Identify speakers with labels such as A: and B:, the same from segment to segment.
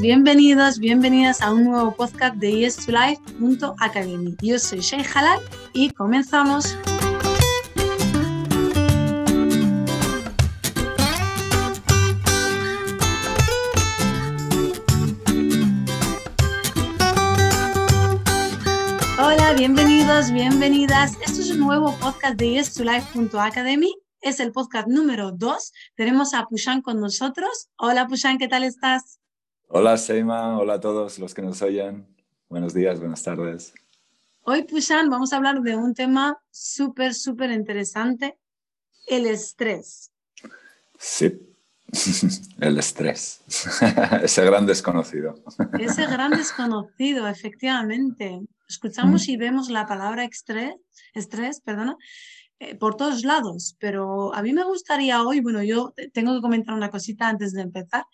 A: bienvenidos, bienvenidas a un nuevo podcast de yes2life.academy. Yo soy Shay Halal y comenzamos. Hola, bienvenidos, bienvenidas. Esto es un nuevo podcast de yes2life.academy es el podcast número 2. Tenemos a Pushan con nosotros. Hola Pushan, ¿qué tal estás?
B: Hola Seima, hola a todos los que nos oyen. Buenos días, buenas tardes.
A: Hoy Pushan vamos a hablar de un tema súper, súper interesante, el estrés.
B: Sí, el estrés, ese gran desconocido.
A: Ese gran desconocido, efectivamente. Escuchamos mm. y vemos la palabra estrés, estrés, perdona, eh, por todos lados, pero a mí me gustaría hoy, bueno, yo tengo que comentar una cosita antes de empezar.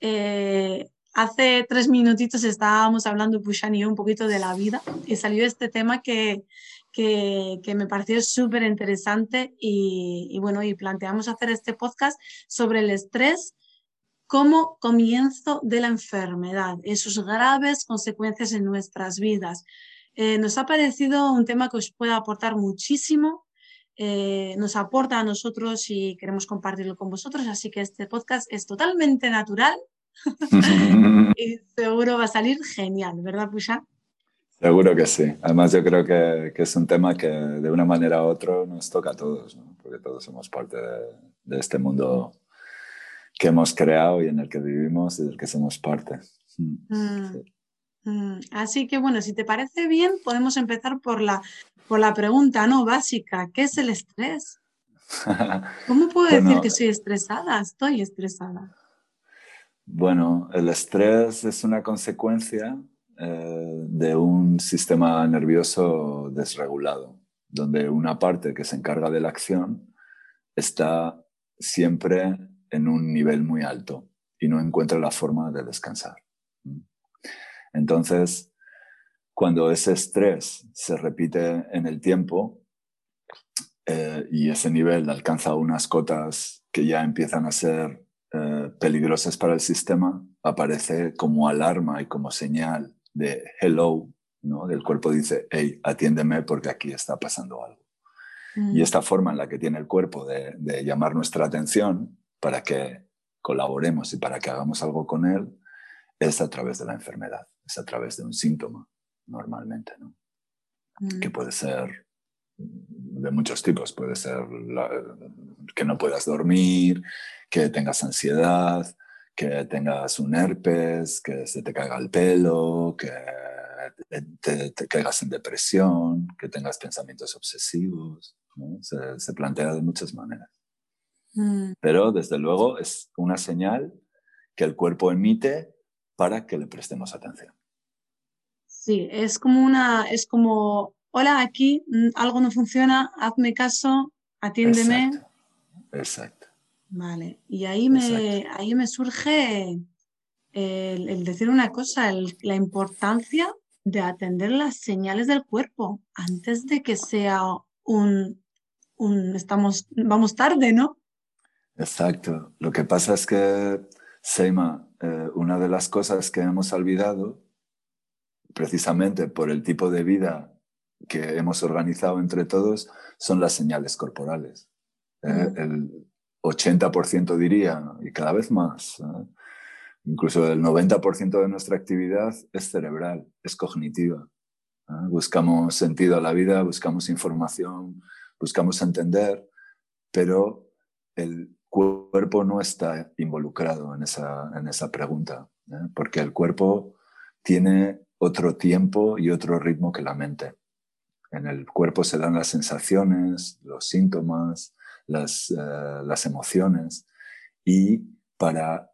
A: Eh, hace tres minutitos estábamos hablando, Pushan un poquito de la vida y salió este tema que, que, que me pareció súper interesante y, y, bueno, y planteamos hacer este podcast sobre el estrés como comienzo de la enfermedad y sus graves consecuencias en nuestras vidas. Eh, nos ha parecido un tema que os puede aportar muchísimo eh, nos aporta a nosotros y queremos compartirlo con vosotros. Así que este podcast es totalmente natural y seguro va a salir genial, ¿verdad, Pusha?
B: Seguro que sí. Además, yo creo que, que, es un tema que de una manera u otra nos toca a todos, ¿no? porque todos somos parte de, de, este mundo que hemos creado y en el que vivimos y del que somos parte. Mm.
A: Mm. Sí. Mm. Así que bueno, si te parece bien, podemos empezar por la por la pregunta no básica, ¿qué es el estrés? ¿Cómo puedo decir que soy estresada? Estoy estresada.
B: Bueno, el estrés es una consecuencia eh, de un sistema nervioso desregulado, donde una parte que se encarga de la acción está siempre en un nivel muy alto y no encuentra la forma de descansar. Entonces, cuando ese estrés se repite en el tiempo eh, y ese nivel alcanza unas cotas que ya empiezan a ser eh, peligrosas para el sistema, aparece como alarma y como señal de hello, ¿no? Del cuerpo dice, hey, atiéndeme porque aquí está pasando algo. Mm. Y esta forma en la que tiene el cuerpo de, de llamar nuestra atención para que colaboremos y para que hagamos algo con él es a través de la enfermedad, es a través de un síntoma normalmente, ¿no? Mm. Que puede ser de muchos tipos, puede ser que no puedas dormir, que tengas ansiedad, que tengas un herpes, que se te caiga el pelo, que te, te caigas en depresión, que tengas pensamientos obsesivos. ¿no? Se, se, plantea de muchas maneras. Mm. Pero desde luego es una señal que el cuerpo emite para que le prestemos atención.
A: Sí, es como una, es como, hola, aquí mm, algo no funciona, hazme caso, atiéndeme.
B: Exacto. Exacto.
A: Vale, y ahí me, ahí me surge el, el decir una cosa, el, la importancia de atender las señales del cuerpo antes de que sea un, un estamos, vamos tarde, ¿no?
B: Exacto. Lo que pasa es que, Seima, eh, una de las cosas que hemos olvidado precisamente por el tipo de vida que hemos organizado entre todos, son las señales corporales. ¿eh? El 80% diría, y cada vez más, ¿eh? incluso el 90% de nuestra actividad es cerebral, es cognitiva. ¿eh? Buscamos sentido a la vida, buscamos información, buscamos entender, pero el cuerpo no está involucrado en esa, en esa pregunta, porque el cuerpo tiene otro tiempo y otro ritmo que la mente. En el cuerpo se dan las sensaciones, los síntomas, las, uh, las emociones. Y para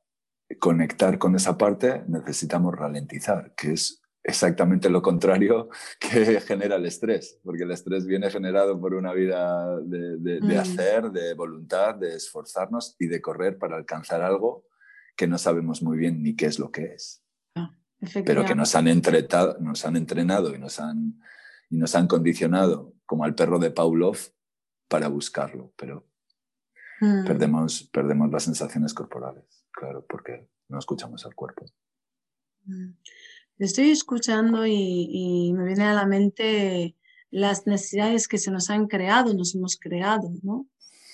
B: conectar con esa parte necesitamos ralentizar, que es exactamente lo contrario que genera el estrés, porque el estrés viene generado por una vida de, de, de mm. hacer, de voluntad, de esforzarnos y de correr para alcanzar algo que no sabemos muy bien ni qué es lo que es. Pero que nos han, entretado, nos han entrenado y nos han, y nos han condicionado, como al perro de Pavlov, para buscarlo, pero mm. perdemos, perdemos las sensaciones corporales, claro, porque no escuchamos al cuerpo.
A: estoy escuchando y, me viene a la mente las necesidades que se nos han creado, nos hemos creado, ¿no?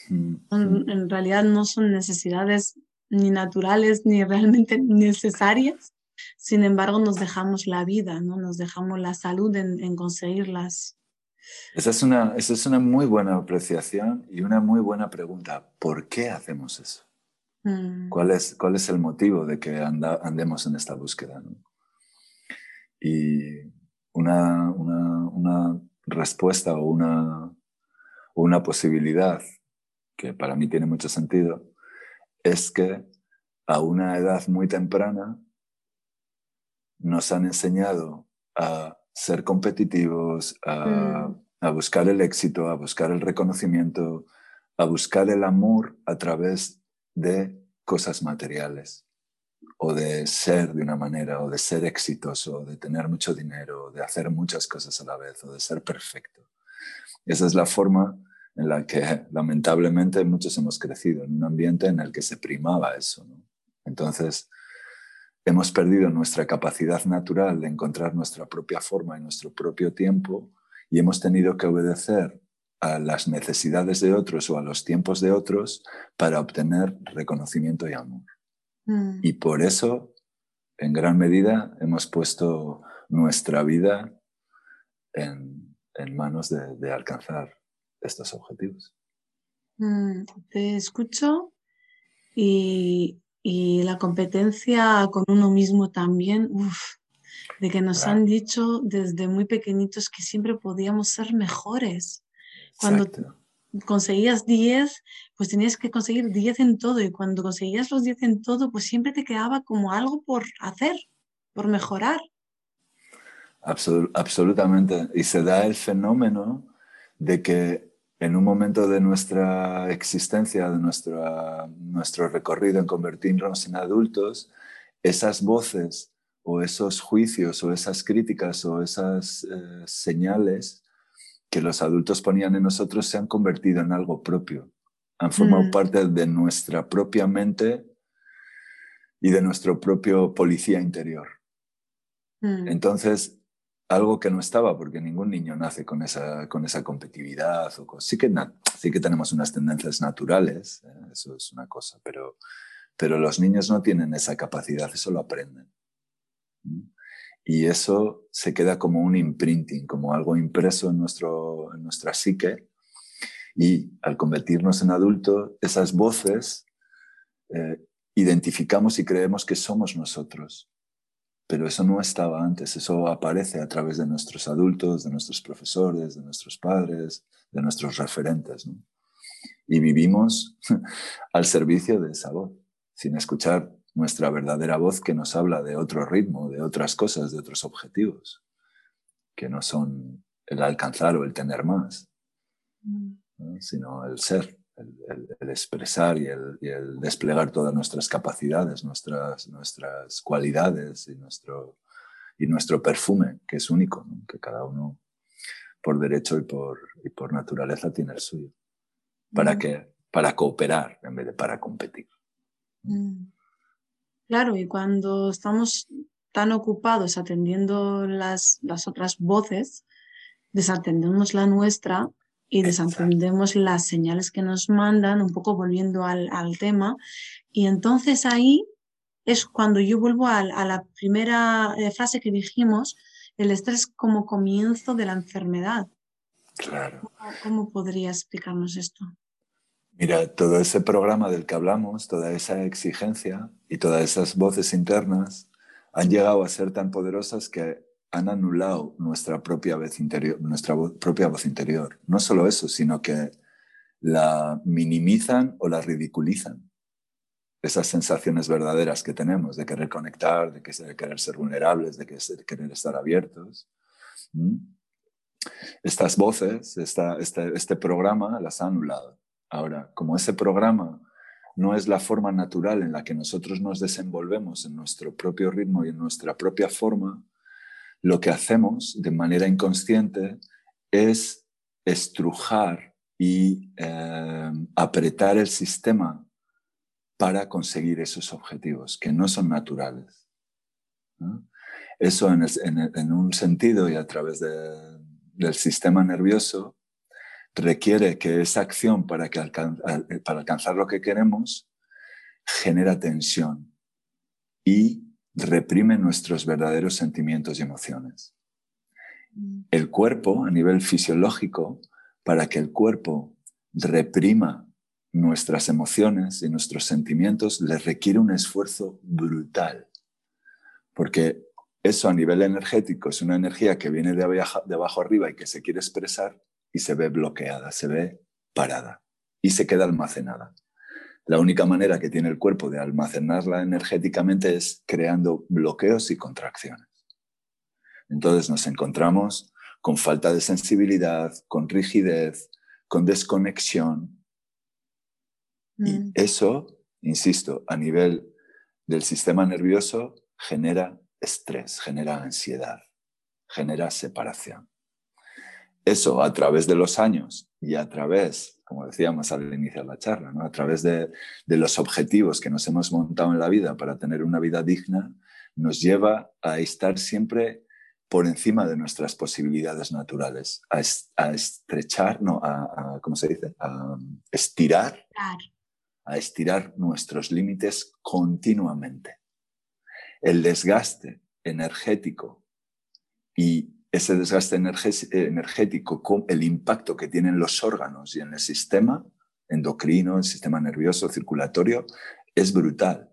A: Mm, mm. En realidad no son necesidades ni naturales ni realmente necesarias, sin embargo nos dejamos la vida, ¿no? Nos dejamos la salud en, conseguirlas.
B: Esa es, una, esa es una muy buena apreciación y una muy buena pregunta. ¿Por qué hacemos eso? Mm. ¿Cuál, es, ¿Cuál es el motivo de que andemos en esta búsqueda? Y una, una, una, respuesta o una, una posibilidad que para mí tiene mucho sentido es que a una edad muy temprana nos han enseñado a ser competitivos, a, mm. a, buscar el éxito, a buscar el reconocimiento, a buscar el amor a través de cosas materiales o de ser de una manera, o de ser exitoso, o de tener mucho dinero, o de hacer muchas cosas a la vez, o de ser perfecto. Esa es la forma en la que lamentablemente muchos hemos crecido, en un ambiente en el que se primaba eso. Entonces, hemos perdido nuestra capacidad natural de encontrar nuestra propia forma y nuestro propio tiempo y hemos tenido que obedecer a las necesidades de otros o a los tiempos de otros para obtener reconocimiento y amor. Mm. Y por eso, en gran medida, hemos puesto nuestra vida en, en manos de, de, alcanzar estos objetivos.
A: Mm, te escucho y, y, la competencia con uno mismo también, uf, de que nos han dicho desde muy pequeñitos que siempre podíamos ser mejores. Cuando conseguías 10, pues tenías que conseguir 10 en todo y cuando conseguías los 10 en todo, pues siempre te quedaba como algo por hacer, por mejorar.
B: absolutamente. Y se da el fenómeno de que en un momento de nuestra existencia, de nuestra, nuestro recorrido en convertirnos en adultos, esas voces o esos juicios o esas críticas o esas eh, señales que los adultos ponían en nosotros se han convertido en algo propio. Han formado mm. parte de nuestra propia mente y de nuestro propio policía interior. Mm. Entonces, algo que no estaba, porque ningún niño nace con esa, con esa competitividad. O sí, que sí que tenemos unas tendencias naturales, ¿eh? eso es una cosa, pero, pero los niños no tienen esa capacidad, eso lo aprenden. Y eso se queda como un imprinting, como algo impreso en, nuestro, en nuestra psique. Y al convertirnos en adultos, esas voces eh, identificamos y creemos que somos nosotros. Pero eso no estaba antes, eso aparece a través de nuestros adultos, de nuestros profesores, de nuestros padres, de nuestros referentes. Y vivimos al servicio de esa voz, sin escuchar nuestra verdadera voz que nos habla de otro ritmo, de otras cosas, de otros objetivos, que no son el alcanzar o el tener más, sino el ser, el, expresar y el, desplegar todas nuestras capacidades, nuestras, nuestras cualidades y nuestro, y nuestro perfume, que es único, que cada uno por derecho y por, y por naturaleza tiene el suyo. ¿Para qué? Para cooperar en vez de para competir.
A: Mm. Claro, y cuando estamos tan ocupados atendiendo las, las otras voces, desatendemos la nuestra y desatendemos las señales que nos mandan, un poco volviendo al, al tema. Y entonces ahí es cuando yo vuelvo a, a la primera eh, frase que dijimos, el estrés como comienzo de la enfermedad.
B: Claro.
A: ¿Cómo podría explicarnos esto?
B: Mira, todo ese programa del que hablamos, toda esa exigencia y todas esas voces internas han llegado a ser tan poderosas que han anulado nuestra propia voz interior, nuestra propia voz interior. No solo eso, sino que la minimizan o la ridiculizan. Esas sensaciones verdaderas que tenemos de querer conectar, de, querer ser vulnerables, de querer estar abiertos. Estas voces, este, este programa las ha anulado. Ahora, como ese programa no es la forma natural en la que nosotros nos desenvolvemos en nuestro propio ritmo y en nuestra propia forma, lo que hacemos de manera inconsciente es estrujar y eh, apretar el sistema para conseguir esos objetivos que no son naturales. Eso en, un sentido y a través del sistema nervioso requiere que esa acción para, que para alcanzar lo que queremos genera tensión y reprime nuestros verdaderos sentimientos y emociones. Mm. El cuerpo, a nivel fisiológico, para que el cuerpo reprima nuestras emociones y nuestros sentimientos, le requiere un esfuerzo brutal. Porque eso a nivel energético es una energía que viene de abajo, de abajo arriba y que se quiere expresar y se ve bloqueada, se ve parada y se queda almacenada. La única manera que tiene el cuerpo de almacenarla energéticamente es creando bloqueos y contracciones. Entonces nos encontramos con falta de sensibilidad, con rigidez, con desconexión. Y mm. eso, insisto, a nivel del sistema nervioso genera estrés, genera ansiedad, genera separación. Eso a través de los años y a través, como decíamos al iniciar la charla, ¿no? a través de, de los objetivos que nos hemos montado en la vida para tener una vida digna, nos lleva a estar siempre por encima de nuestras posibilidades naturales, a, estrechar, no, a, ¿cómo se dice? A estirar, a estirar nuestros límites continuamente. El desgaste energético y ese desgaste energético el impacto que tienen los órganos y en el sistema endocrino, el sistema nervioso, circulatorio, es brutal.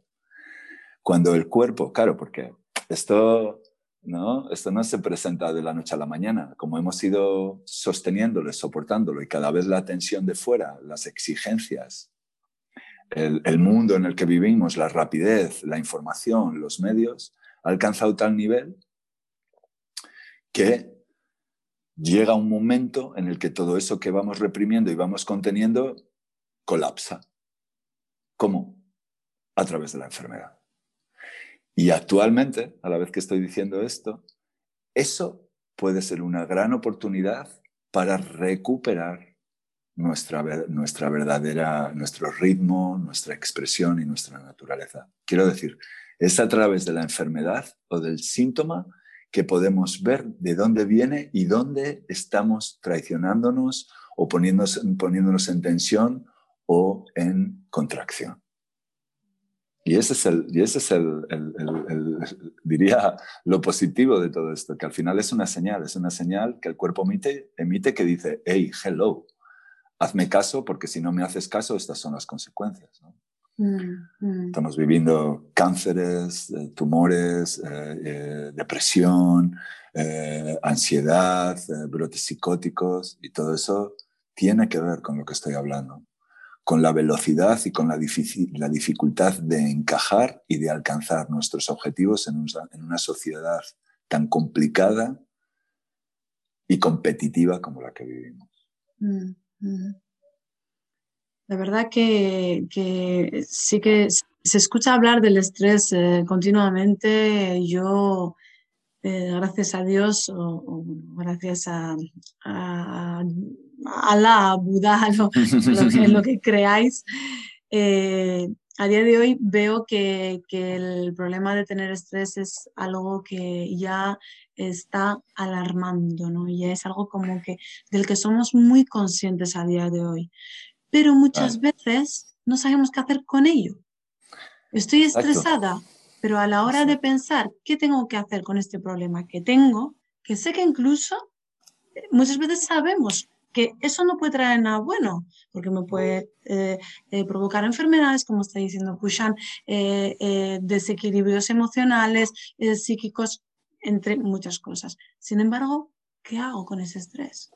B: Cuando el cuerpo, claro, porque esto ¿no? Esto no se presenta de la noche a la mañana. Como hemos ido sosteniéndolo, soportándolo y cada vez la tensión de fuera, las exigencias, el, mundo en el que vivimos, la rapidez, la información, los medios, ha alcanzado tal nivel que llega un momento en el que todo eso que vamos reprimiendo y vamos conteniendo colapsa. ¿Cómo? A través de la enfermedad. Y actualmente, a la vez que estoy diciendo esto, eso puede ser una gran oportunidad para recuperar nuestra, nuestra verdadera, nuestro ritmo, nuestra expresión y nuestra naturaleza. Quiero decir, es a través de la enfermedad o del síntoma que podemos ver de dónde viene y dónde estamos traicionándonos o poniéndonos, poniéndonos en tensión o en contracción. Y ese es, el, y ese es el, diría, lo positivo de todo esto, que al final es una señal, es una señal que el cuerpo emite, emite que dice, hey, hello, hazme caso porque si no me haces caso, estas son las consecuencias. Estamos viviendo cánceres, eh, tumores, eh, eh, depresión, ansiedad, brotes psicóticos y todo eso tiene que ver con lo que estoy hablando con la velocidad y con la, la, dificultad de encajar y de alcanzar nuestros objetivos en, una sociedad tan complicada y competitiva como la que vivimos. Mm, mm.
A: La verdad que, sí que se escucha hablar del estrés eh, continuamente. Yo, eh, gracias a Dios, o, gracias a Alá, Buda, lo, lo, lo que creáis. Eh, a día de hoy veo que, que, el problema de tener estrés es algo que ya está alarmando, ¿no? Ya es algo como que del que somos muy conscientes a día de hoy. Pero muchas veces no sabemos qué hacer con ello. Estoy estresada, pero a la hora de pensar qué tengo que hacer con este problema que tengo, que sé que incluso eh, muchas veces sabemos que eso no puede traer nada bueno, porque me puede eh, eh, provocar enfermedades, como está diciendo Kushan, eh, desequilibrios emocionales, psíquicos, entre muchas cosas. Sin embargo, ¿qué hago con ese estrés?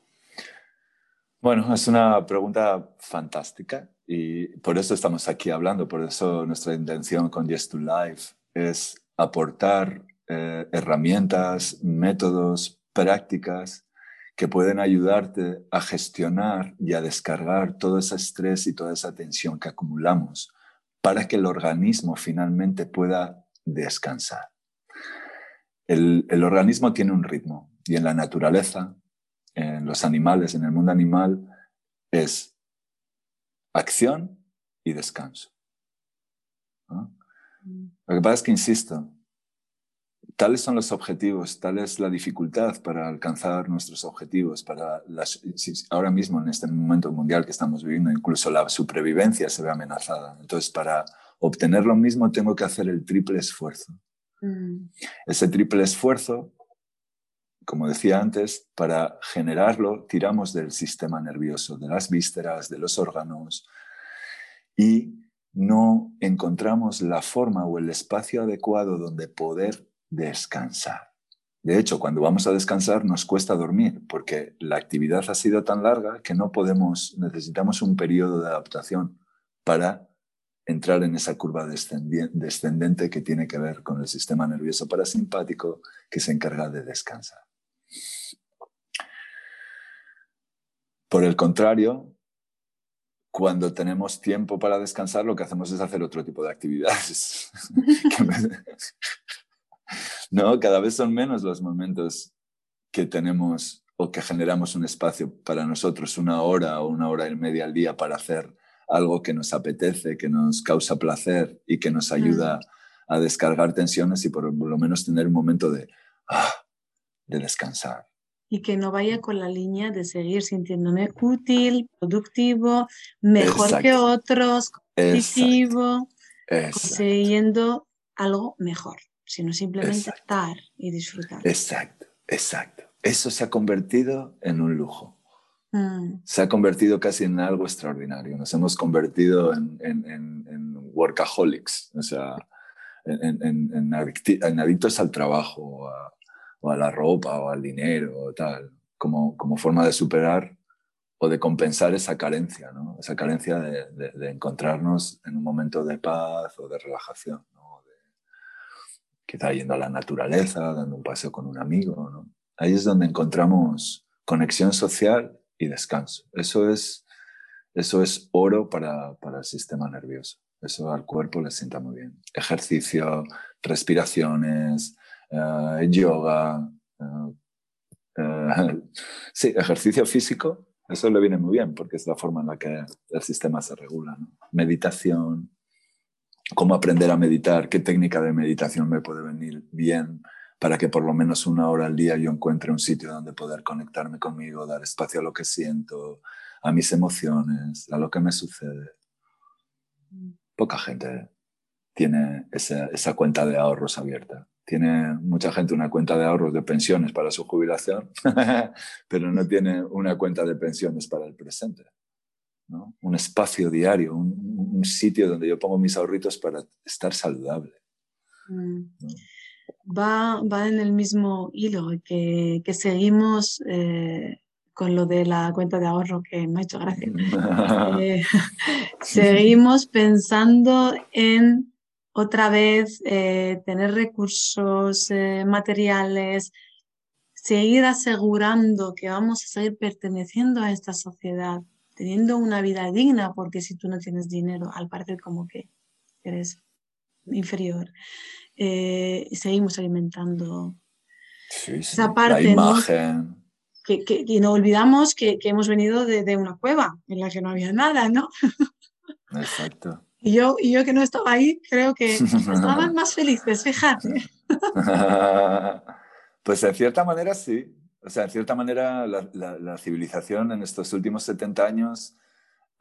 B: Bueno, es una pregunta fantástica y por eso estamos aquí hablando, por eso nuestra intención con Yes to Life es aportar herramientas, métodos, prácticas que pueden ayudarte a gestionar y a descargar todo ese estrés y toda esa tensión que acumulamos para que el organismo finalmente pueda descansar. El, organismo tiene un ritmo y en la naturaleza, en los animales, en el mundo animal, es acción y descanso. Mm. Lo que pasa es que, insisto, tales son los objetivos, tal es la dificultad para alcanzar nuestros objetivos, para ahora mismo en este momento mundial que estamos viviendo, incluso la supervivencia se ve amenazada. Entonces, para obtener lo mismo tengo que hacer el triple esfuerzo. Mm. Ese triple esfuerzo, como decía antes, para generarlo tiramos del sistema nervioso, de las vísceras, de los órganos y no encontramos la forma o el espacio adecuado donde poder descansar. De hecho, cuando vamos a descansar nos cuesta dormir porque la actividad ha sido tan larga que no podemos, necesitamos un periodo de adaptación para entrar en esa curva descendente que tiene que ver con el sistema nervioso parasimpático que se encarga de descansar. Por el contrario, cuando tenemos tiempo para descansar, lo que hacemos es hacer otro tipo de actividades. no, cada vez son menos los momentos que tenemos o que generamos un espacio para nosotros, una hora o una hora y media al día para hacer algo que nos apetece, que nos causa placer y que nos ayuda a descargar tensiones y por lo menos tener un momento de, ah, de descansar.
A: Y que no vaya con la línea de seguir sintiéndome útil, productivo, mejor que otros, competitivo, consiguiendo algo mejor, sino simplemente estar y disfrutar.
B: Exacto, exacto. Eso se ha convertido en un lujo. Mm. Se ha convertido casi en algo extraordinario. Nos hemos convertido en, workaholics, o sea, en, adictos al trabajo o a, la ropa o al dinero o tal, como, como forma de superar o de compensar esa carencia, ¿no? esa carencia de, encontrarnos en un momento de paz o de relajación. ¿no? quizá yendo a la naturaleza, dando un paseo con un amigo. ¿no? Ahí es donde encontramos conexión social y descanso. Eso es, eso es oro para, para el sistema nervioso. Eso al cuerpo le sienta muy bien. Ejercicio, respiraciones, yoga. Eh, eh, sí, ejercicio físico, eso le viene muy bien porque es la forma en la que el sistema se regula. Meditación, cómo aprender a meditar, qué técnica de meditación me puede venir bien para que por lo menos una hora al día yo encuentre un sitio donde poder conectarme conmigo, dar espacio a lo que siento, a mis emociones, a lo que me sucede. Poca gente tiene esa, esa cuenta de ahorros abierta. Tiene mucha gente una cuenta de ahorros de pensiones para su jubilación, pero no tiene una cuenta de pensiones para el presente. ¿no? Un espacio diario, un, sitio donde yo pongo mis ahorritos para estar saludable. Mm
A: va, va en el mismo hilo, que, que seguimos eh, con lo de la cuenta de ahorro que me ha hecho gracia. Eh, seguimos pensando en otra vez eh, tener recursos materiales, seguir asegurando que vamos a seguir perteneciendo a esta sociedad, teniendo una vida digna, porque si tú no tienes dinero, al parecer como que eres inferior. Eh, seguimos alimentando esa parte. La
B: imagen.
A: Que, y no olvidamos que, hemos venido de, una cueva en la que no había nada, ¿no?
B: Exacto.
A: Y yo, y yo que no estaba ahí, creo que estaban más felices, fíjate.
B: pues en cierta manera sí. O sea, en cierta manera la, la civilización en estos últimos 70 años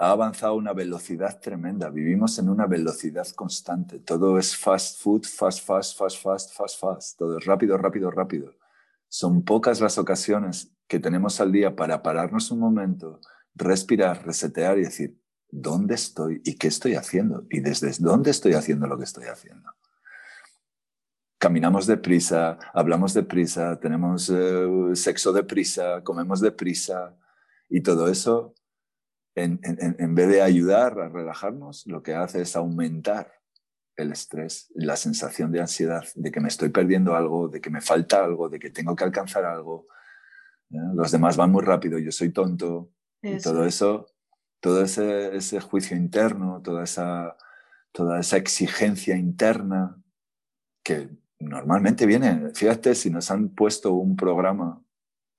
B: ha avanzado a una velocidad tremenda. Vivimos en una velocidad constante. Todo es fast food, fast, fast, fast, fast, fast, fast. Todo es rápido, rápido, rápido. Son pocas las ocasiones que tenemos al día para pararnos un momento, respirar, resetear y decir, ¿dónde estoy y qué estoy haciendo? Y desde dónde estoy haciendo lo que estoy haciendo. Caminamos deprisa, hablamos deprisa, tenemos eh, sexo deprisa, comemos deprisa y todo eso en, vez de ayudar a relajarnos, lo que hace es aumentar el estrés, la sensación de ansiedad, de que me estoy perdiendo algo, de que me falta algo, de que tengo que alcanzar algo. Los demás van muy rápido, yo soy tonto. Y todo eso, todo ese, ese, juicio interno, toda esa, toda esa exigencia interna que normalmente viene, fíjate si nos han puesto un programa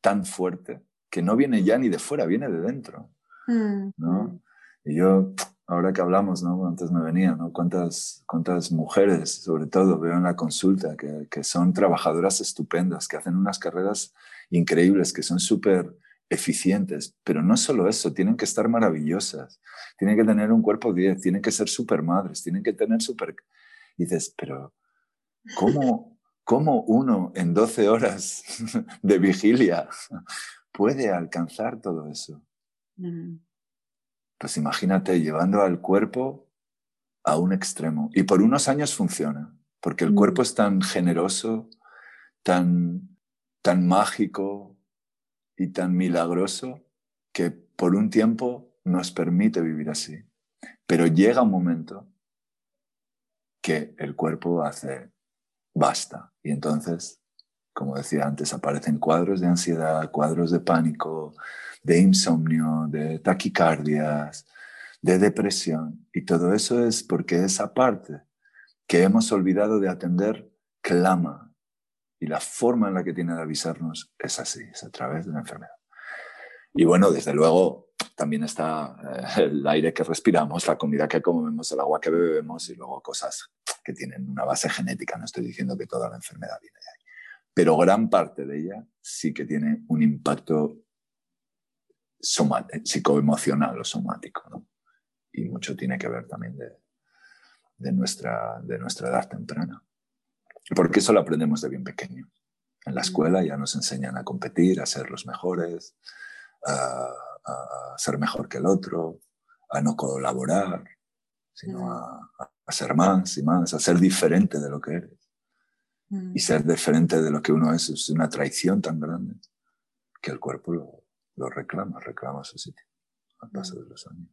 B: tan fuerte que no viene ya ni de fuera, viene de dentro. Mm, ¿no? Mm. Y yo ahora que hablamos, ¿no? Antes me venía, ¿no? ¿Cuántas, cuántas mujeres, sobre todo, veo en la consulta, que, que son trabajadoras estupendas, que hacen unas carreras increíbles, que son súper eficientes, pero no solo eso, tienen que estar maravillosas, tienen que tener un cuerpo 10, tienen que ser súper madres, tienen que tener súper... dices, pero ¿cómo, ¿cómo uno en 12 horas de vigilia puede alcanzar todo eso? Mm. Pues imagínate llevando al cuerpo a un extremo. Y por unos años funciona, porque el cuerpo mm. es tan generoso, tan, tan mágico y tan milagroso que por un tiempo nos permite vivir así. Pero llega un momento que el cuerpo hace basta. Y entonces, como decía antes, aparecen cuadros de ansiedad, cuadros de pánico, de insomnio, de taquicardias, de depresión. Y todo eso es porque esa parte que hemos olvidado de atender clama. Y la forma en la que tiene de avisarnos es así, es a través de la enfermedad. Y bueno, desde luego también está eh, el aire que respiramos, la comida que comemos, el agua que bebemos y luego cosas que tienen una base genética. No estoy diciendo que toda la enfermedad viene de ahí. Pero gran parte de ella sí que tiene un impacto psicoemocional o somático. Y mucho tiene que ver también de, de, nuestra, de nuestra edad temprana. Porque eso lo aprendemos de bien pequeño. En la mm. escuela ya nos enseñan a competir, a ser los mejores, a, ser mejor que el otro, a no colaborar, sino mm. a, a, ser más y más, a ser diferente de lo que eres. Y mm. ser diferente de lo que uno es es una traición tan grande que el cuerpo lo, lo reclama, reclama su sitio al paso de los años.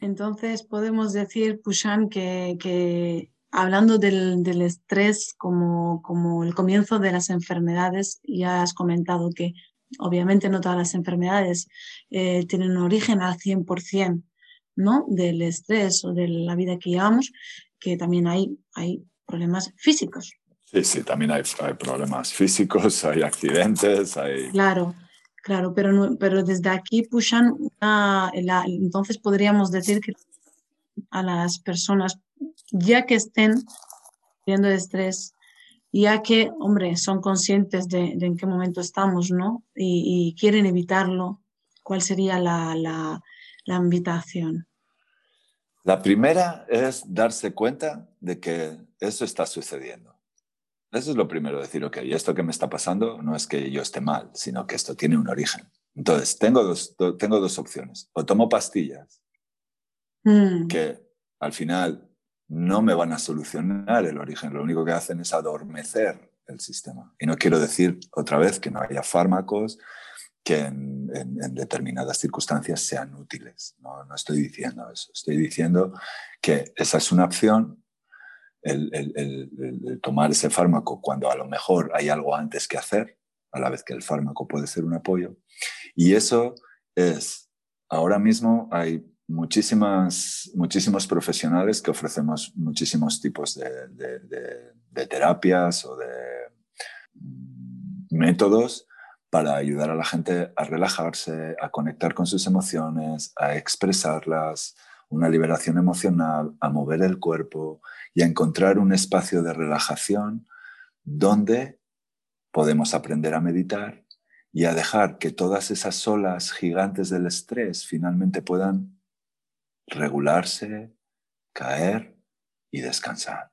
A: Entonces podemos decir, Pushan, que, hablando del, estrés como, como el comienzo de las enfermedades, ya has comentado que obviamente no todas las enfermedades eh, tienen un origen al 100% ¿no? del estrés o de la vida que llevamos, que también hay, hay problemas físicos.
B: Sí, sí, también hay, hay problemas físicos, hay accidentes, hay...
A: Claro, Claro, pero, pero desde aquí pushan entonces podríamos decir que a las personas, ya que estén viendo estrés, ya que, hombre, son conscientes de, en qué momento estamos, ¿no? Y, quieren evitarlo, ¿cuál sería la, la, la invitación?
B: La primera es darse cuenta de que eso está sucediendo. Eso es lo primero, decir, ok, esto que me está pasando no es que yo esté mal, sino que esto tiene un origen. Entonces, tengo dos, tengo dos opciones. O tomo pastillas, mm. que al final no me van a solucionar el origen, lo único que hacen es adormecer el sistema. Y no quiero decir otra vez que no haya fármacos que en, determinadas circunstancias sean útiles. No, no estoy diciendo eso. Estoy diciendo que esa es una opción el, tomar ese fármaco cuando a lo mejor hay algo antes que hacer, a la vez que el fármaco puede ser un apoyo. Y eso es, ahora mismo hay muchísimas, muchísimos profesionales que ofrecemos muchísimos tipos de, de terapias o de mm, métodos para ayudar a la gente a relajarse, a conectar con sus emociones, a expresarlas, una liberación emocional, a mover el cuerpo y a encontrar un espacio de relajación donde podemos aprender a meditar y a dejar que todas esas olas gigantes del estrés finalmente puedan regularse, caer y descansar.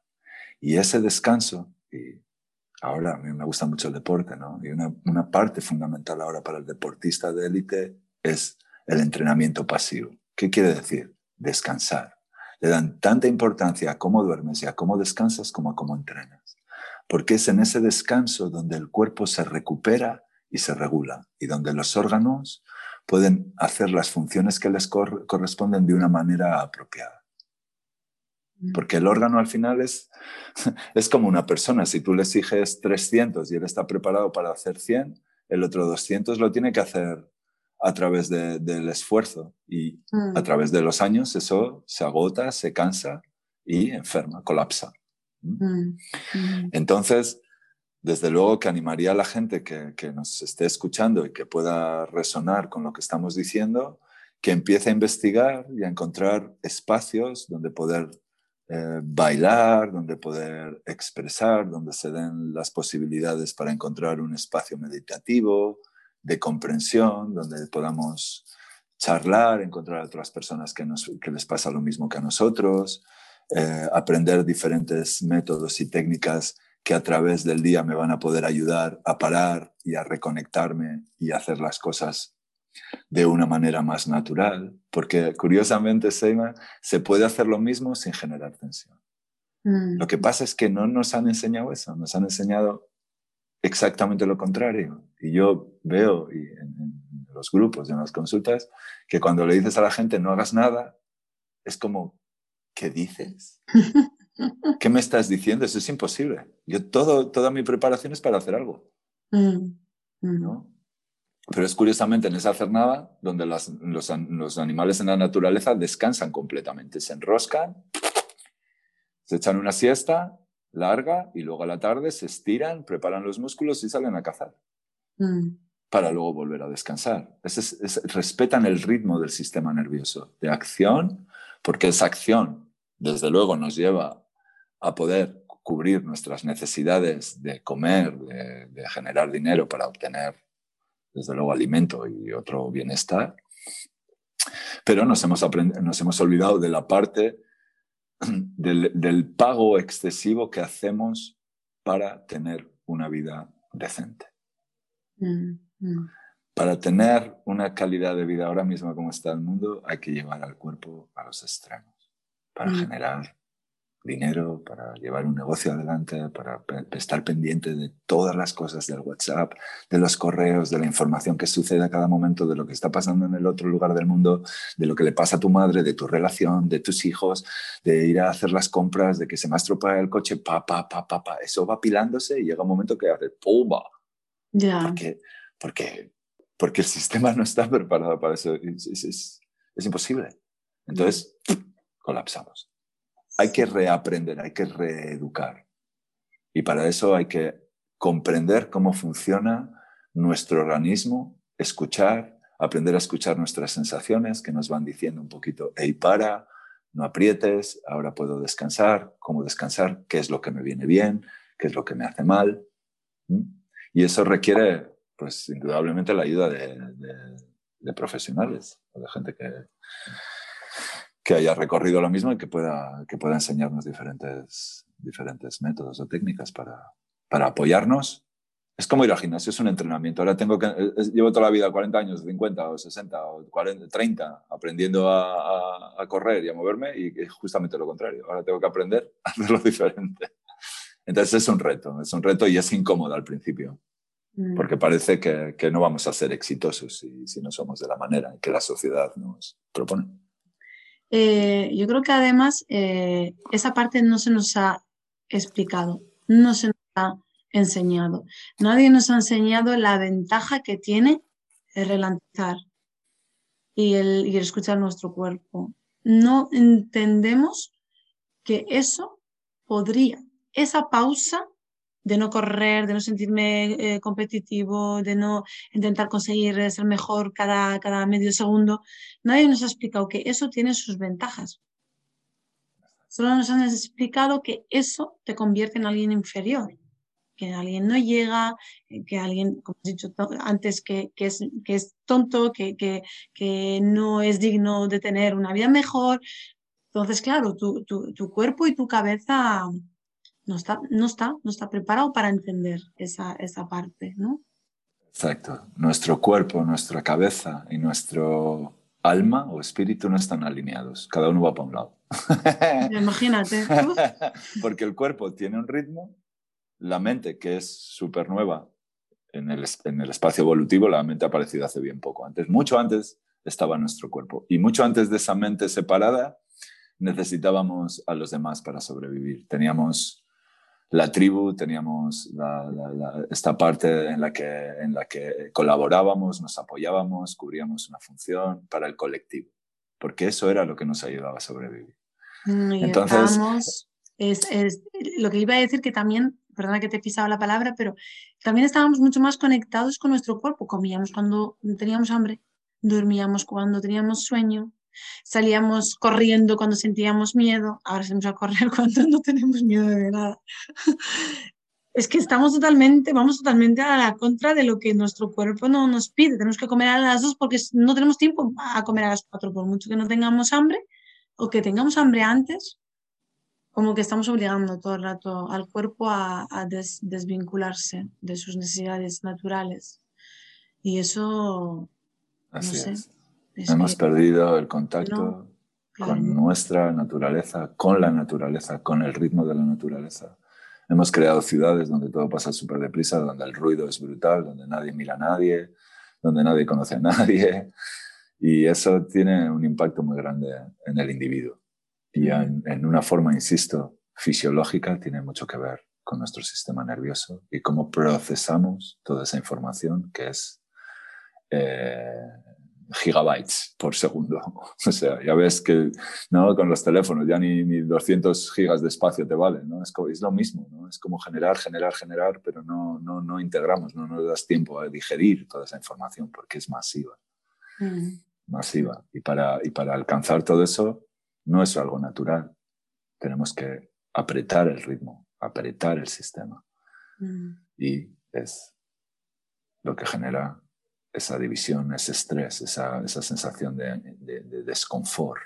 B: Y ese descanso, y ahora a mí me gusta mucho el deporte, ¿no? Y una, una parte fundamental ahora para el deportista de élite es el entrenamiento pasivo. ¿Qué quiere decir? descansar. Le dan tanta importancia a cómo duermes y a cómo descansas como a cómo entrenas. Porque es en ese descanso donde el cuerpo se recupera y se regula y donde los órganos pueden hacer las funciones que les corresponden de una manera apropiada. Mm. Porque el órgano al final es, es como una persona. Si tú le exiges 300 y él está preparado para hacer 100, el otro 200 lo tiene que hacer a través del esfuerzo y a mm. través de los años eso se agota, se cansa y enferma, colapsa. ¿Mm? Mm. Entonces, desde luego que animaría a la gente que, nos esté escuchando y que pueda resonar con lo que estamos diciendo, que empiece a investigar y a encontrar espacios donde poder eh, bailar, donde poder expresar, donde se den las posibilidades para encontrar un espacio meditativo, de comprensión, donde podamos charlar, encontrar a otras personas que, nos, que les pasa lo mismo que a nosotros, eh, aprender diferentes métodos y técnicas que a través del día me van a poder ayudar a parar y a reconectarme y a hacer las cosas de una manera más natural, porque curiosamente, Seima, se puede hacer lo mismo sin generar tensión. Mm. Lo que pasa es que no nos han enseñado eso, nos han enseñado exactamente lo contrario. Y yo veo y en, los grupos, en las consultas, que cuando le dices a la gente no hagas nada, es como, ¿qué dices? ¿Qué me estás diciendo? Eso es imposible. Yo todo, toda mi preparación es para hacer algo. Mm. Mm. ¿no? Pero es curiosamente en esa hacer nada donde los, los, animales en la naturaleza descansan completamente, se enroscan, se echan una siesta larga y luego a la tarde se estiran, preparan los músculos y salen a cazar mm. para luego volver a descansar. respetan el ritmo del sistema nervioso de acción, porque esa acción, desde luego, nos lleva a poder cubrir nuestras necesidades de comer, de generar dinero para obtener desde luego alimento y otro bienestar, pero nos hemos, nos hemos olvidado de la parte del, pago excesivo que hacemos para tener una vida decente. Mm, mm. Para tener una calidad de vida ahora mismo como está el mundo, hay que llevar al cuerpo a los extremos para mm. generar dinero, para llevar un negocio adelante, para estar pendiente de todas las cosas del WhatsApp, de los correos, de la información que sucede a cada momento, de lo que está pasando en el otro lugar del mundo, de lo que le pasa a tu madre, de tu relación, de tus hijos, de ir a hacer las compras, de que se me ha estropeado el coche, pa, pa, pa, pa, pa. Eso va apilándose y llega un momento que hace ¡pumba!
A: Ya.
B: Porque, porque, porque el sistema no está preparado para eso. Es, es, es imposible. Entonces, colapsamos hay que reaprender, hay que reeducar. Y para eso hay que comprender cómo funciona nuestro organismo, escuchar, aprender a escuchar nuestras sensaciones que nos van diciendo un poquito, hey, para, no aprietes, ahora puedo descansar, cómo descansar, qué es lo que me viene bien, qué es lo que me hace mal. Y eso requiere, pues, indudablemente la ayuda de, de profesionales, de gente que, que haya recorrido lo mismo y que pueda, que pueda enseñarnos diferentes, diferentes métodos o técnicas para, para apoyarnos. Es como ir al gimnasio, es un entrenamiento. Ahora tengo que, llevo toda la vida, 40 años, 50 o 60 o 40, 30, aprendiendo a, a, correr y a moverme y es justamente lo contrario. Ahora tengo que aprender a hacerlo diferente. Entonces es un reto, es un reto y es incómodo al principio, mm. porque parece que, que no vamos a ser exitosos si, si no somos de la manera que la sociedad nos propone.
A: Eh, yo creo que además eh, esa parte no se nos ha explicado, no se nos ha enseñado. Nadie nos ha enseñado la ventaja que tiene el relanzar y el, y el escuchar nuestro cuerpo. No entendemos que eso podría, esa pausa de no correr, de no sentirme eh, competitivo, de no intentar conseguir ser mejor cada, cada medio segundo. Nadie nos ha explicado que eso tiene sus ventajas. Solo nos han explicado que eso te convierte en alguien inferior, que alguien no llega, que alguien, como he dicho antes, que, que, es, que es tonto, que, que, que no es digno de tener una vida mejor. Entonces, claro, tu, tu, tu cuerpo y tu cabeza no está, no está, no está preparado para entender esa, esa parte, ¿no?
B: Exacto. Nuestro cuerpo, nuestra cabeza y nuestro alma o espíritu no están alineados. Cada uno va para un lado.
A: Imagínate.
B: Porque el cuerpo tiene un ritmo, la mente, que es súper nueva en el, en el espacio evolutivo, la mente ha aparecido hace bien poco. Antes, mucho antes estaba nuestro cuerpo. Y mucho antes de esa mente separada, necesitábamos a los demás para sobrevivir. Teníamos la tribu, teníamos esta parte en la, que, en la que colaborábamos, nos apoyábamos, cubríamos una función para el colectivo, porque eso era lo que nos ayudaba a sobrevivir.
A: Entonces, es, lo que iba a decir que también, perdona que te he pisado la palabra, pero también estábamos mucho más conectados con nuestro cuerpo, comíamos cuando teníamos hambre, dormíamos cuando teníamos sueño, salíamos corriendo cuando sentíamos miedo, ahora salimos a correr cuando no tenemos miedo de nada. es que estamos totalmente, vamos totalmente a la contra de lo que nuestro cuerpo no nos pide. Tenemos que comer a las dos porque no tenemos tiempo a comer a las cuatro, por mucho que no tengamos hambre o que tengamos hambre antes, como que estamos obligando todo el rato al cuerpo a, desvincularse de sus necesidades naturales. Y eso,
B: Así es. Hemos perdido el contacto con nuestra naturaleza, con la naturaleza, con el ritmo de la naturaleza Hemos creado ciudades donde todo pasa súper deprisa, donde el ruido es brutal, donde nadie mira a nadie, donde nadie conoce a nadie. Y eso tiene un impacto muy grande en el individuo. Y en, una forma, insisto, fisiológica, tiene mucho que ver con nuestro sistema nervioso y cómo procesamos toda esa información que es eh, gigabytes por segundo. O sea, ya ves que ¿no? con los teléfonos ya ni, ni 200 gigas de espacio te vale, ¿no? Es, es lo mismo, ¿no? Es como generar, generar, generar, pero no, no, no integramos, no nos das tiempo a digerir toda esa información porque es masiva. Mm. Masiva. Y para, y para alcanzar todo eso no es algo natural. Tenemos que apretar el ritmo, apretar el sistema. Mm. Y es lo que genera esa división, ese estrés, esa, esa sensación de, de, desconfort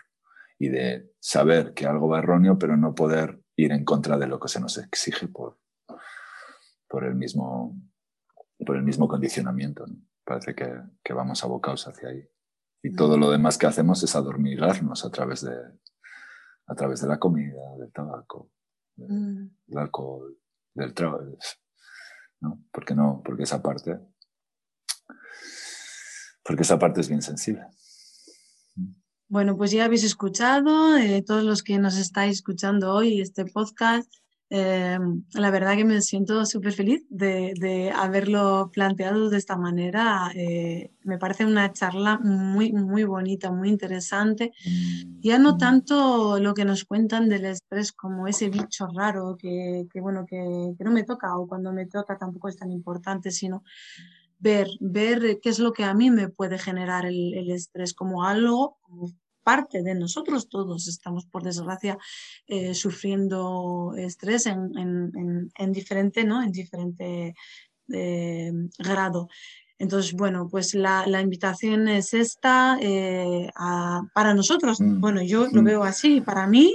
B: y de saber que algo va erróneo, pero no poder ir en contra de lo que se nos exige por, por, el, mismo, por el mismo condicionamiento. Parece que, que, vamos abocados hacia ahí. Y todo lo demás que hacemos es adormilarnos a través de, a través de la comida, del tabaco, del, mm. alcohol, del trabajo. ¿no? ¿Por qué no? Porque esa parte porque esa parte es bien sensible.
A: Bueno, pues ya habéis escuchado, eh, todos los que nos estáis escuchando hoy este podcast, eh, la verdad que me siento súper feliz de, haberlo planteado de esta manera. Eh, me parece una charla muy, muy bonita, muy interesante. Ya no tanto lo que nos cuentan del estrés como ese bicho raro que, bueno, que, que no me toca o cuando me toca tampoco es tan importante, sino ver, ver qué es lo que a mí me puede generar el, estrés como algo, como parte de nosotros todos estamos, por desgracia, eh, sufriendo estrés en, diferente, ¿no? En diferente eh, grado. Entonces, bueno, pues la, invitación es esta eh, para nosotros. Mm. Bueno, yo lo mm. veo así, para mí,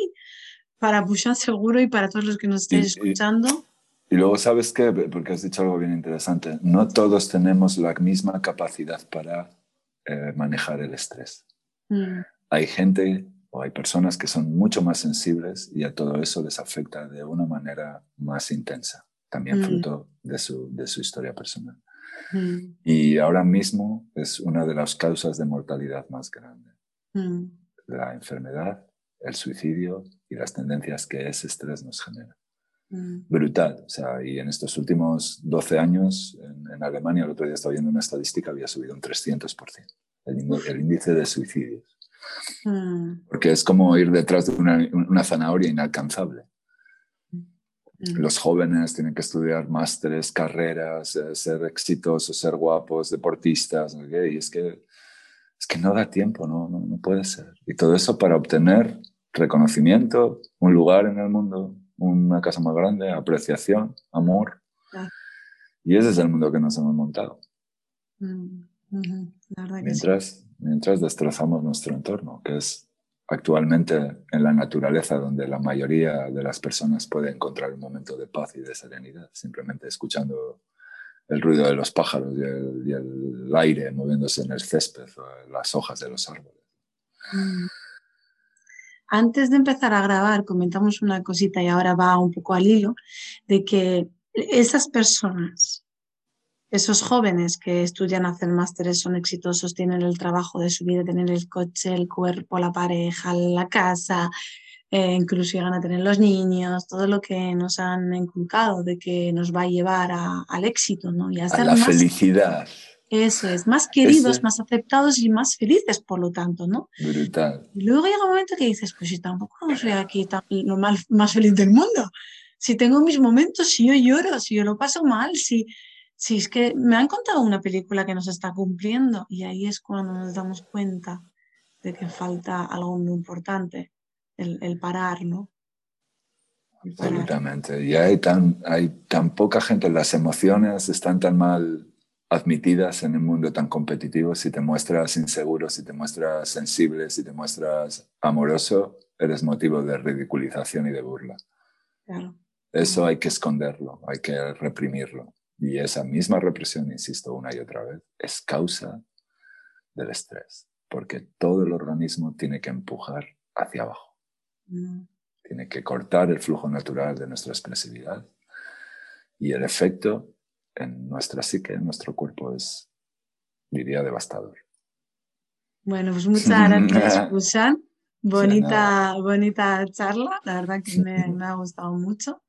A: para Bushan seguro y para todos los que nos estén escuchando.
B: Y luego, ¿sabes qué? Porque has dicho algo bien interesante. No todos tenemos la misma capacidad para eh, manejar el estrés. Mm. Hay gente o hay personas que son mucho más sensibles y a todo eso les afecta de una manera más intensa, también mm. fruto de su, de su historia personal. Mm. Y ahora mismo es una de las causas de mortalidad más grande. La enfermedad, el suicidio y las tendencias que ese estrés nos genera. Mm. brutal. O sea, y en estos últimos 12 años, en, Alemania, el otro día estaba viendo una estadística, había subido un 300% el, el índice de suicidios. Mm. Porque es como ir detrás de una, una zanahoria inalcanzable. Mm. Los jóvenes tienen que estudiar másteres, carreras, eh, ser exitosos, ser guapos, deportistas, y es que, es que no da tiempo, no, no, no puede ser. Y todo eso para obtener reconocimiento, un lugar en el mundo, una casa más grande, apreciación, amor. Y ese es el mundo que nos hemos montado. Mm, mientras, mientras destrozamos nuestro entorno, que es actualmente en la naturaleza donde la mayoría de las personas puede encontrar un momento de paz y de serenidad, simplemente escuchando el ruido de los pájaros y el, aire moviéndose en el césped o las hojas de los árboles. Mm.
A: Antes de empezar a grabar, comentamos una cosita y ahora va un poco al hilo, de que esas personas, esos jóvenes que estudian, hacen másteres, son exitosos, tienen el trabajo de su vida, tienen el coche, el cuerpo, la pareja, la casa, eh, incluso llegan a tener los niños, todo lo que nos han inculcado de que nos va a llevar al éxito, ¿no?
B: Y a, la felicidad.
A: Eso es, más queridos, más aceptados y más felices, por lo tanto, ¿no?
B: Brutal.
A: Y luego llega un momento que dices, pues si tampoco soy aquí lo más, feliz del mundo. Si tengo mis momentos, si yo lloro, si yo lo paso mal, si, Sí, es que me han contado una película que nos está cumpliendo y ahí es cuando nos damos cuenta de que falta algo muy importante, el, parar, ¿no?
B: Absolutamente. Y hay tan, hay tan poca gente, las emociones están tan mal admitidas en un mundo tan competitivo. Si te muestras inseguro, si te muestras sensible, si te muestras amoroso, eres motivo de ridiculización y de burla. Eso hay que esconderlo, hay que reprimirlo. Y esa misma represión, insisto una y otra vez, es causa del estrés, porque todo el organismo tiene que empujar hacia abajo. Mm. Tiene que cortar el flujo natural de nuestra expresividad. Y el efecto en nuestra psique, en nuestro cuerpo, es, diría, devastador.
A: Bueno, pues muchas gracias, Busan. Bonita, bonita charla, la verdad que me, me ha gustado mucho.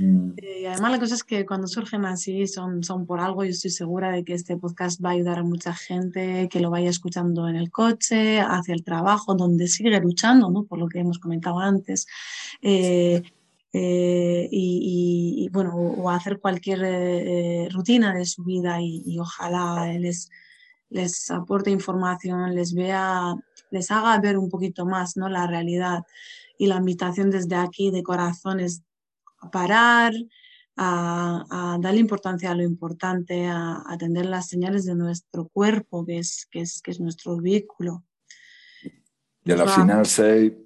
A: Eh, y además la cosa es que cuando surgen así son, son por algo. Yo estoy segura de que este podcast va a ayudar a mucha gente que lo vaya escuchando en el coche, hacia el trabajo, donde sigue luchando, ¿no? por lo que hemos comentado antes. Eh, eh, y, bueno, o, hacer cualquier rutina de su vida y, ojalá les, les aporte información, les vea, les haga ver un poquito más ¿no? la realidad. Y la invitación desde aquí de corazones a parar, a, darle importancia a lo importante, a, atender las señales de nuestro cuerpo, que es, que es, que es nuestro vehículo.
B: Y a la final, say,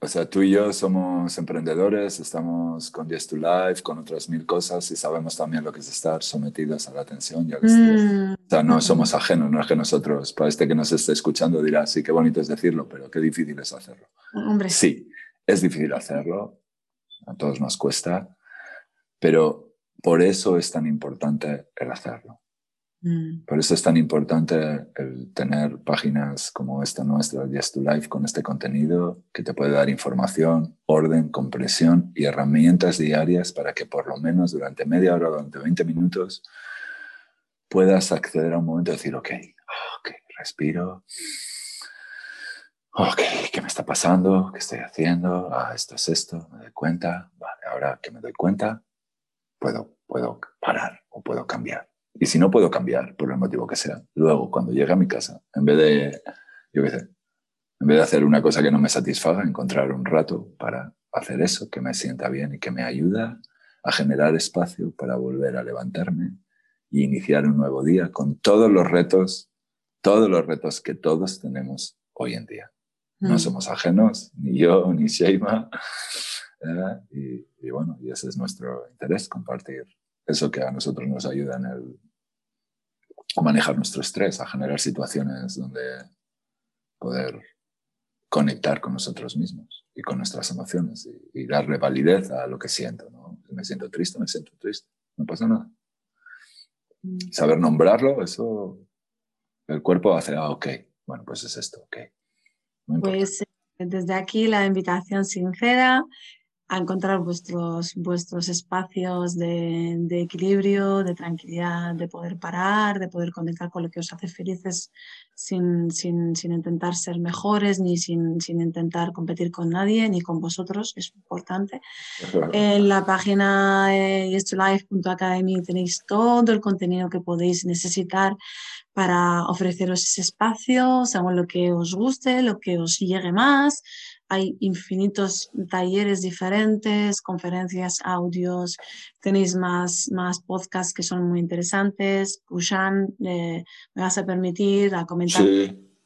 B: o sea, tú y yo somos emprendedores, estamos con Yes to Life, con otras mil cosas y sabemos también lo que es estar sometidos a la atención al mm. O sea, no somos ajenos, no es que nosotros, para este que nos esté escuchando dirá, sí, qué bonito es decirlo, pero qué difícil es hacerlo.
A: Hombre.
B: Sí, es difícil hacerlo, a todos nos cuesta, pero por eso es tan importante el hacerlo. Mm. Por eso es tan importante el tener páginas como esta nuestra, Yes to Life, con este contenido que te puede dar información, orden, compresión y herramientas diarias para que por lo menos durante media hora, durante 20 minutos, puedas acceder a un momento y decir, ok, ok, respiro, ok, ¿qué me está pasando? ¿Qué estoy haciendo? Ah, esto es esto, me doy cuenta. Vale, ahora que me doy cuenta, puedo, puedo parar o puedo cambiar. Y si no puedo cambiar, por el motivo que sea, luego cuando llegue a mi casa, en vez de, yo qué sé, en vez de hacer una cosa que no me satisfaga, encontrar un rato para hacer eso que me sienta bien y que me ayuda a generar espacio para volver a levantarme y iniciar un nuevo día con todos los retos, todos los retos que todos tenemos hoy en día. No mm. somos ajenos, ni yo, ni Sheima. ¿eh? Y, bueno, y ese es nuestro interés, compartir eso que a nosotros nos ayuda en el, a manejar nuestro estrés, a generar situaciones donde poder conectar con nosotros mismos y con nuestras emociones y, darle validez a lo que siento. ¿no? Si me siento triste, me siento triste, no pasa nada. Mm. Saber nombrarlo, eso el cuerpo hace, ah, ok, bueno, pues es esto, ok.
A: Pues eh, desde aquí la invitación sincera a encontrar vuestros, vuestros espacios de, de, equilibrio, de tranquilidad, de poder parar, de poder conectar con lo que os hace felices sin, sin, sin intentar ser mejores, ni sin, sin, intentar competir con nadie, ni con vosotros, es importante. En la página yestolife.academy tenéis todo el contenido que podéis necesitar para ofreceros ese espacio, según lo que os guste, lo que os llegue más. Hay infinitos talleres diferentes, conferencias, audios, tenéis más, más podcasts que son muy interesantes. Pushan, eh, me vas a permitir a comentar.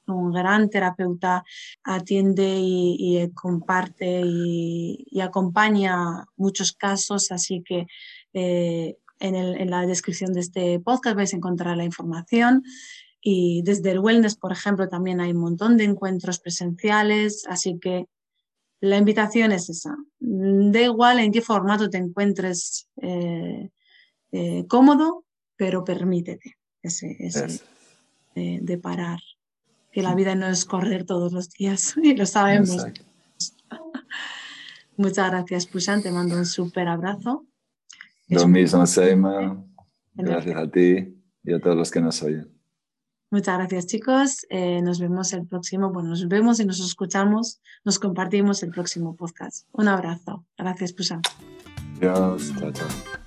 A: Un gran terapeuta atiende y, comparte y, acompaña muchos casos, así que eh, en, la descripción de este podcast vais a encontrar la información. Y desde el wellness, por ejemplo, también hay un montón de encuentros presenciales, así que la invitación es esa. Da igual en qué formato te encuentres eh, eh, cómodo, pero permítete ese, de, parar. Que la vida no es correr todos los días y lo sabemos. Muchas gracias, Pusan. Te mando un súper abrazo.
B: Lo mismo, Seima. Gracias a ti y a todos los que nos oyen.
A: Muchas gracias, chicos. Eh, nos vemos el próximo. Bueno, nos vemos y nos escuchamos. Nos compartimos el próximo podcast. Un abrazo. Gracias, Pusa.
B: Adiós. Chao, chao.